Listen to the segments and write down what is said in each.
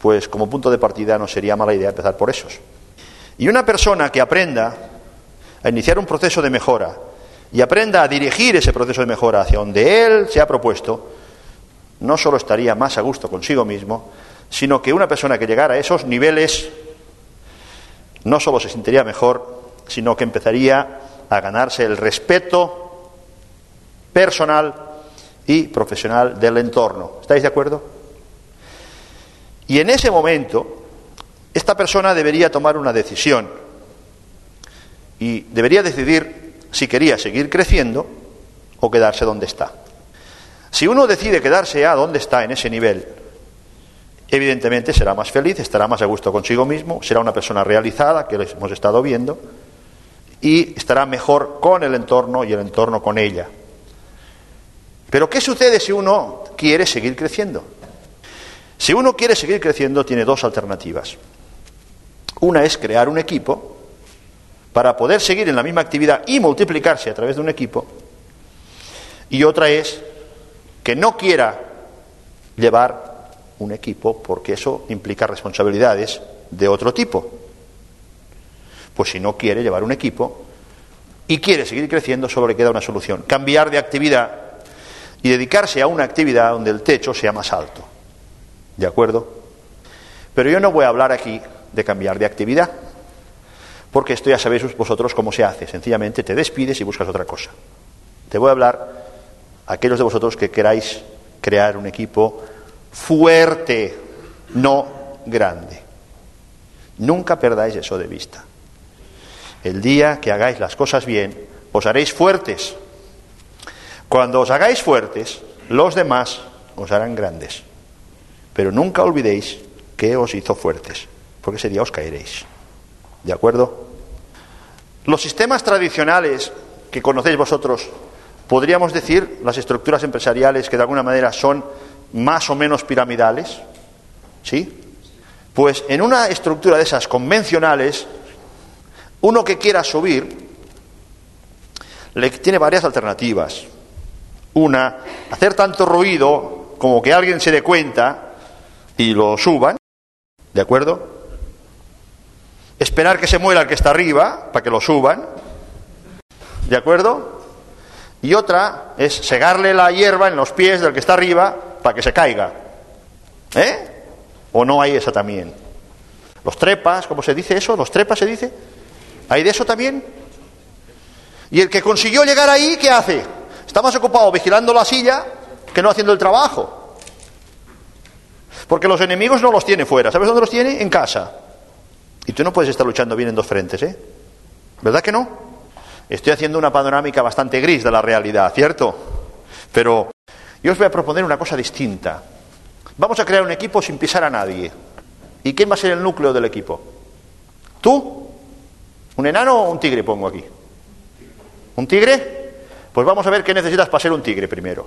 pues como punto de partida no sería mala idea empezar por esos. Y una persona que aprenda a iniciar un proceso de mejora y aprenda a dirigir ese proceso de mejora hacia donde él se ha propuesto, no solo estaría más a gusto consigo mismo, sino que una persona que llegara a esos niveles no solo se sentiría mejor, sino que empezaría a ganarse el respeto personal y profesional del entorno. ¿Estáis de acuerdo? Y en ese momento, esta persona debería tomar una decisión y debería decidir si quería seguir creciendo o quedarse donde está. Si uno decide quedarse a donde está en ese nivel, evidentemente será más feliz, estará más a gusto consigo mismo, será una persona realizada, que hemos estado viendo, y estará mejor con el entorno y el entorno con ella. Pero ¿qué sucede si uno quiere seguir creciendo? Si uno quiere seguir creciendo, tiene dos alternativas. Una es crear un equipo para poder seguir en la misma actividad y multiplicarse a través de un equipo. Y otra es que no quiera llevar un equipo porque eso implica responsabilidades de otro tipo. Pues si no quiere llevar un equipo y quiere seguir creciendo, solo le queda una solución, cambiar de actividad y dedicarse a una actividad donde el techo sea más alto. ¿De acuerdo? Pero yo no voy a hablar aquí de cambiar de actividad, porque esto ya sabéis vosotros cómo se hace. Sencillamente te despides y buscas otra cosa. Te voy a hablar a aquellos de vosotros que queráis crear un equipo fuerte, no grande. Nunca perdáis eso de vista. El día que hagáis las cosas bien, os haréis fuertes. Cuando os hagáis fuertes, los demás os harán grandes. Pero nunca olvidéis que os hizo fuertes, porque ese día os caeréis. ¿De acuerdo? Los sistemas tradicionales que conocéis vosotros, podríamos decir, las estructuras empresariales que de alguna manera son más o menos piramidales, ¿sí? Pues en una estructura de esas convencionales, uno que quiera subir, le tiene varias alternativas. Una, hacer tanto ruido como que alguien se dé cuenta y lo suban, ¿de acuerdo? Esperar que se muera el que está arriba para que lo suban, ¿de acuerdo? Y otra es segarle la hierba en los pies del que está arriba para que se caiga. ¿Eh? ¿O no hay esa también? Los trepas, ¿cómo se dice eso? ¿Los trepas se dice? ¿Hay de eso también? Y el que consiguió llegar ahí, ¿qué hace? Está más ocupado vigilando la silla que no haciendo el trabajo. Porque los enemigos no los tiene fuera. ¿Sabes dónde los tiene? En casa. Y tú no puedes estar luchando bien en dos frentes, ¿eh? ¿Verdad que no? Estoy haciendo una panorámica bastante gris de la realidad, ¿cierto? Pero yo os voy a proponer una cosa distinta. Vamos a crear un equipo sin pisar a nadie. ¿Y quién va a ser el núcleo del equipo? ¿Tú? ¿Un enano o un tigre pongo aquí? ¿Un tigre? Pues vamos a ver qué necesitas para ser un tigre primero.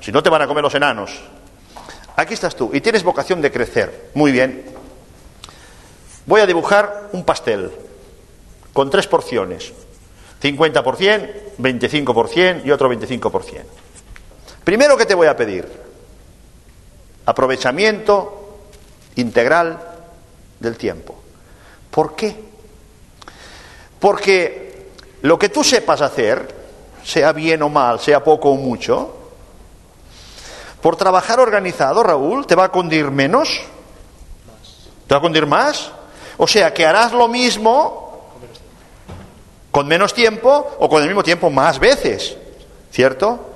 Si no te van a comer los enanos. Aquí estás tú y tienes vocación de crecer. Muy bien. Voy a dibujar un pastel con tres porciones. 50%, 25% y otro 25%. Primero que te voy a pedir, aprovechamiento integral del tiempo. ¿Por qué? Porque lo que tú sepas hacer, sea bien o mal, sea poco o mucho, por trabajar organizado, Raúl, te va a condir menos, te va a condir más. O sea, que harás lo mismo con menos tiempo o con el mismo tiempo más veces, ¿cierto?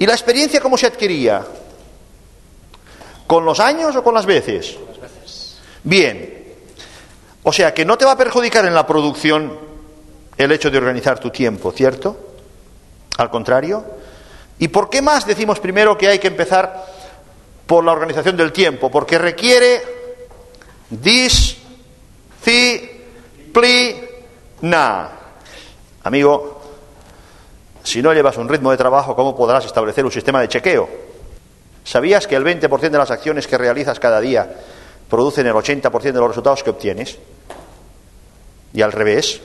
¿Y la experiencia cómo se adquiría? ¿Con los años o con las veces? Bien. O sea, que no te va a perjudicar en la producción el hecho de organizar tu tiempo, ¿cierto? Al contrario. ¿Y por qué más decimos primero que hay que empezar por la organización del tiempo? Porque requiere disciplina. Amigo, si no llevas un ritmo de trabajo, ¿cómo podrás establecer un sistema de chequeo? ¿Sabías que el 20% de las acciones que realizas cada día producen el 80% de los resultados que obtienes? Y al revés,